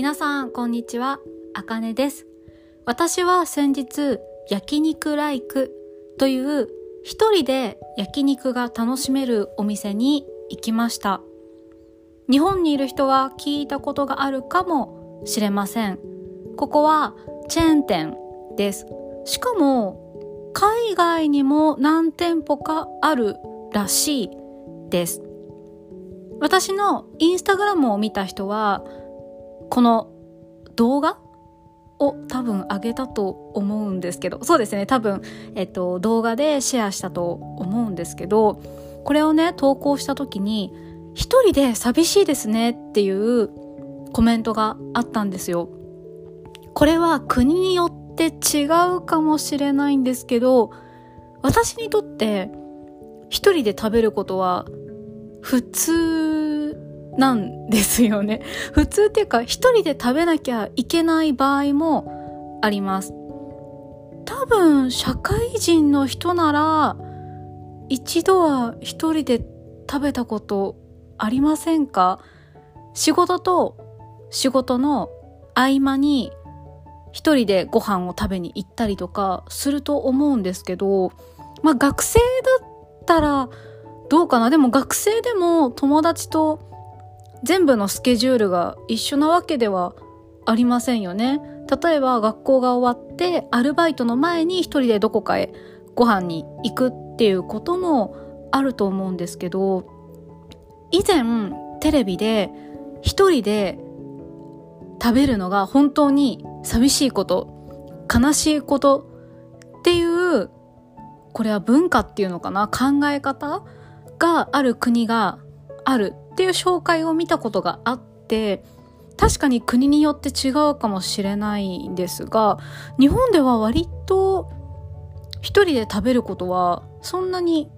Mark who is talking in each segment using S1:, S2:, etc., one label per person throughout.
S1: 皆さん、こんにちは。あかねです。私は先日、焼肉ライクという一人で焼肉が楽しめるお店に行きました。日本にいる人は聞いたことがあるかもしれません。ここはチェーン店です。しかも、海外にも何店舗かあるらしいです。私のインスタグラムを見た人は、この動画を多分上げたと思うんですけど、そうですね、多分、えっと、動画でシェアしたと思うんですけど、これをね、投稿した時に、一人で寂しいですねっていうコメントがあったんですよ。これは国によって違うかもしれないんですけど、私にとって一人で食べることは普通なんですよね。普通っていうか一人で食べなきゃいけない場合もあります。多分社会人の人なら一度は一人で食べたことありませんか？仕事と仕事の合間に一人でご飯を食べに行ったりとかすると思うんですけど、まあ学生だったらどうかな？でも学生でも友達と全部のスケジュールが一緒なわけではありませんよね。例えば学校が終わってアルバイトの前に一人でどこかへご飯に行くっていうこともあると思うんですけど、以前テレビで一人で食べるのが本当に寂しいこと、悲しいことっていう、これは文化っていうのかな考え方がある国があるっていう紹介を見たことがあって確かに国によって違うかもしれないんですが日本では割と一人で食べることはそんなに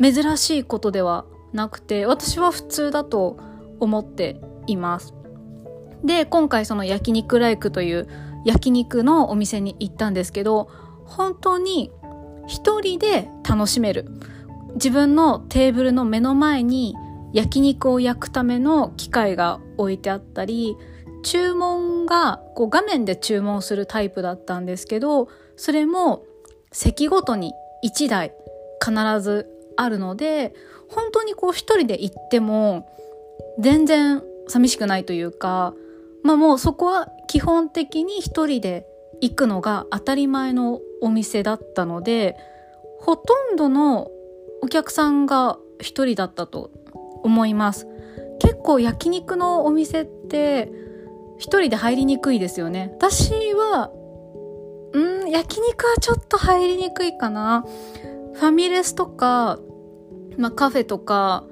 S1: 珍しいことではなくて私は普通だと思っています。で今回その焼肉ライクという焼肉のお店に行ったんですけど本当に一人で楽しめる自分のテーブルの目の前に焼肉を焼くための機械が置いてあったり注文がこう画面で注文するタイプだったんですけどそれも席ごとに1台必ずあるので本当にこう一人で行っても全然寂しくないというかまあもうそこは基本的に一人で行くのが当たり前のお店だったのでほとんどのお客さんが一人だったと思います。結構焼肉のお店って一人で入りにくいですよね。私は、うん、焼肉はちょっと入りにくいかな。ファミレスとか、まあカフェとか、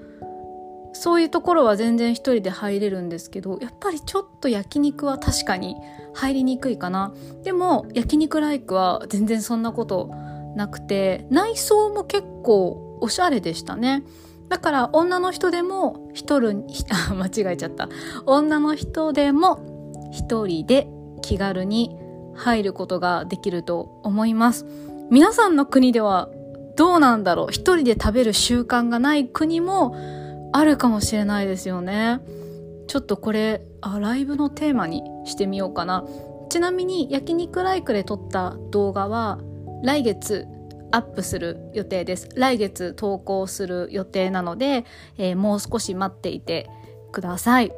S1: そういうところは全然一人で入れるんですけど、やっぱりちょっと焼肉は確かに入りにくいかな。でも、焼肉ライクは全然そんなことなくて、内装も結構おしゃれでしたね。だから女の人でも一人、間違えちゃった。女の人でも一人で気軽に入ることができると思います。皆さんの国ではどうなんだろう？一人で食べる習慣がない国もあるかもしれないですよね。ちょっとこれ、あ、ライブのテーマにしてみようかな。ちなみに焼肉ライクで撮った動画は来月アップする予定です。来月投稿する予定なので、えー、もう少し待っていてください。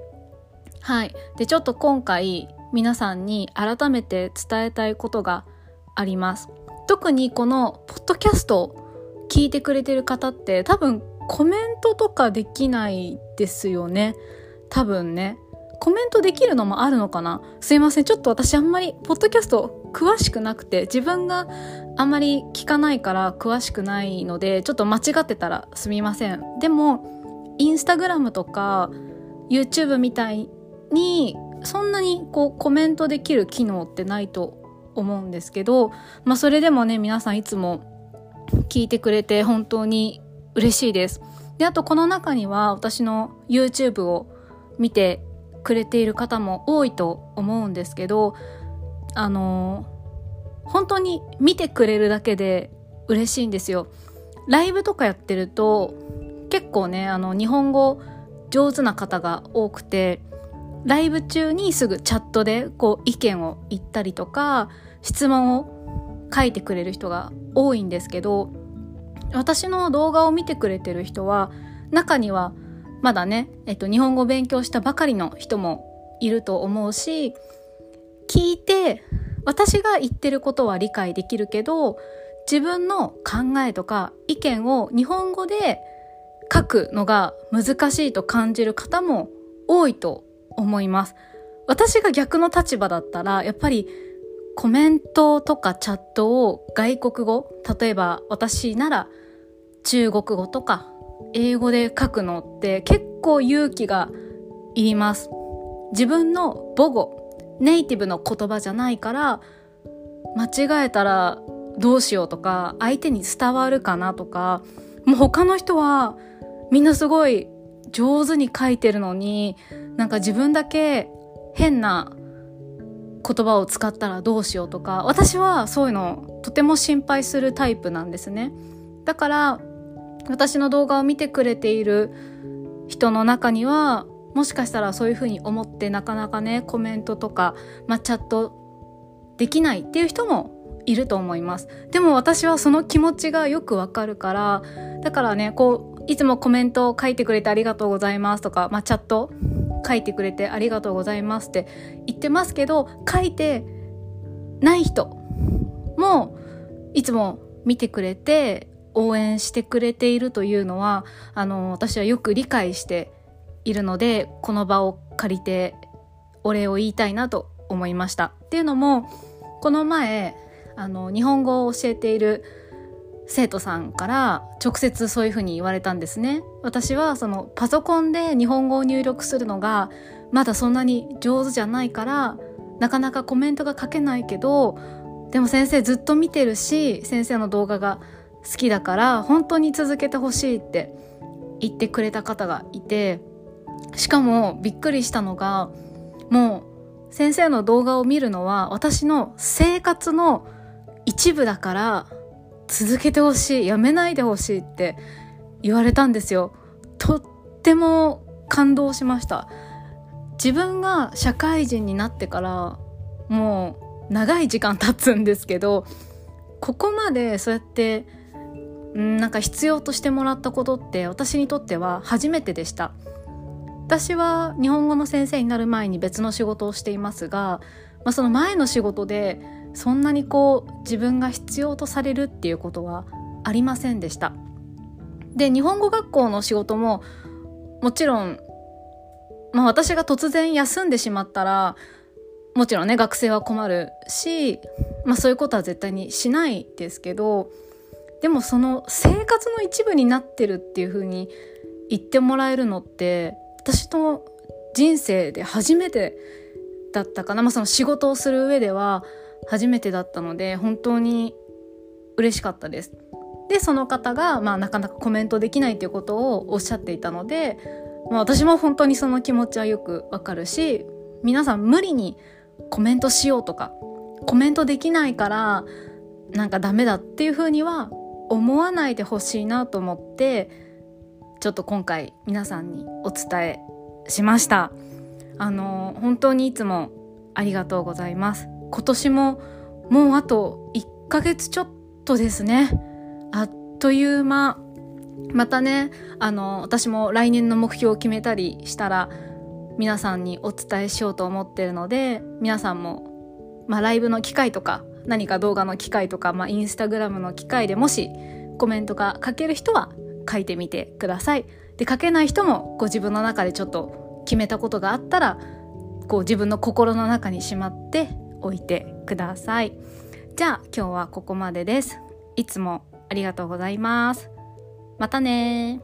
S1: はい。で、ちょっと今回皆さんに改めて伝えたいことがあります。特にこのポッドキャストを聞いてくれてる方って多分コメントとかできないですよね。多分ね。コメントできるのもあるのかな？すいません。ちょっと私あんまり、ポッドキャスト詳しくなくて、自分があんまり聞かないから詳しくないので、ちょっと間違ってたらすみません。でも、インスタグラムとか、YouTube みたいに、そんなにこうコメントできる機能ってないと思うんですけど、まあそれでもね、皆さんいつも聞いてくれて本当に嬉しいです。で、あとこの中には私の YouTube を見てくれている方も多いと思うんですけどあの本当に見てくれるだけで嬉しいんですよ。ライブとかやってると結構ねあの日本語上手な方が多くてライブ中にすぐチャットでこう意見を言ったりとか質問を書いてくれる人が多いんですけど私の動画を見てくれてる人は中にはまだね、えっと、日本語を勉強したばかりの人もいると思うし聞いて私が言ってることは理解できるけど自分の考えとか意見を日本語で書くのが難しいと感じる方も多いと思います。私が逆の立場だったら、やっぱりコメントとかチャットを外国語、例えば私なら中国語とか英語で書くのって結構勇気がいります。自分の母語、ネイティブの言葉じゃないから間違えたらどうしようとか相手に伝わるかなとかもう他の人はみんなすごい上手に書いてるのになんか自分だけ変な言葉を使ったらどうしようとか私はそういうのとても心配するタイプなんですねだから私の動画を見てくれている人の中にはもしかしたらそういうふうに思ってなかなかねコメントとか、まあ、チャットできないっていう人もいると思います。でも私はその気持ちがよくわかるからだからねこういつもコメントを書いてくれてありがとうございますとか、まあ、チャット書いてくれてありがとうございますって言ってますけど書いてない人もいつも見てくれて応援してくれているというのはあの私はよく理解しているのでこの場を借りてお礼を言いたいなと思いました。っていうのもこの前あの日本語を教えている生徒さんから直接そういうふうに言われたんですね。私はそのパソコンで日本語を入力するのがまだそんなに上手じゃないからなかなかコメントが書けないけどでも先生ずっと見てるし先生の動画が好きだから本当に続けてほしいって言ってくれた方がいてしかもびっくりしたのがもう先生の動画を見るのは私の生活の一部だから続けてほしいやめないでほしいって言われたんですよ。とっても感動しました。自分が社会人になってからもう長い時間経つんですけどここまでそうやってなんか必要としてもらったことって私にとっては初めてでした。私は日本語の先生になる前に別の仕事をしていますが、まあ、その前の仕事でそんなにこう自分が必要とされるっていうことはありませんでした。で日本語学校の仕事ももちろん、まあ、私が突然休んでしまったらもちろんね学生は困るし、まあ、そういうことは絶対にしないですけどでもその生活の一部になってるっていうふうに言ってもらえるのって私の人生で初めてだったかな、まあ、その仕事をする上では初めてだったので本当に嬉しかったです。でその方が、まあ、なかなかコメントできないということをおっしゃっていたので、まあ、私も本当にその気持ちはよくわかるし皆さん無理にコメントしようとかコメントできないからなんかダメだっていうふうには思わないでほしいなと思ってちょっと今回皆さんにお伝えしました。あの本当にいつもありがとうございます。今年ももうあと1ヶ月ちょっとですね。あっという間。またねあの私も来年の目標を決めたりしたら皆さんにお伝えしようと思ってるので皆さんも、まあ、ライブの機会とか何か動画の機会とか、まあ、インスタグラムの機会でもしコメントが書ける人は書いてみてください。で書けない人もご自分の中でちょっと決めたことがあったらこう自分の心の中にしまっておいてください。じゃあ今日はここまでです。いつもありがとうございます。またね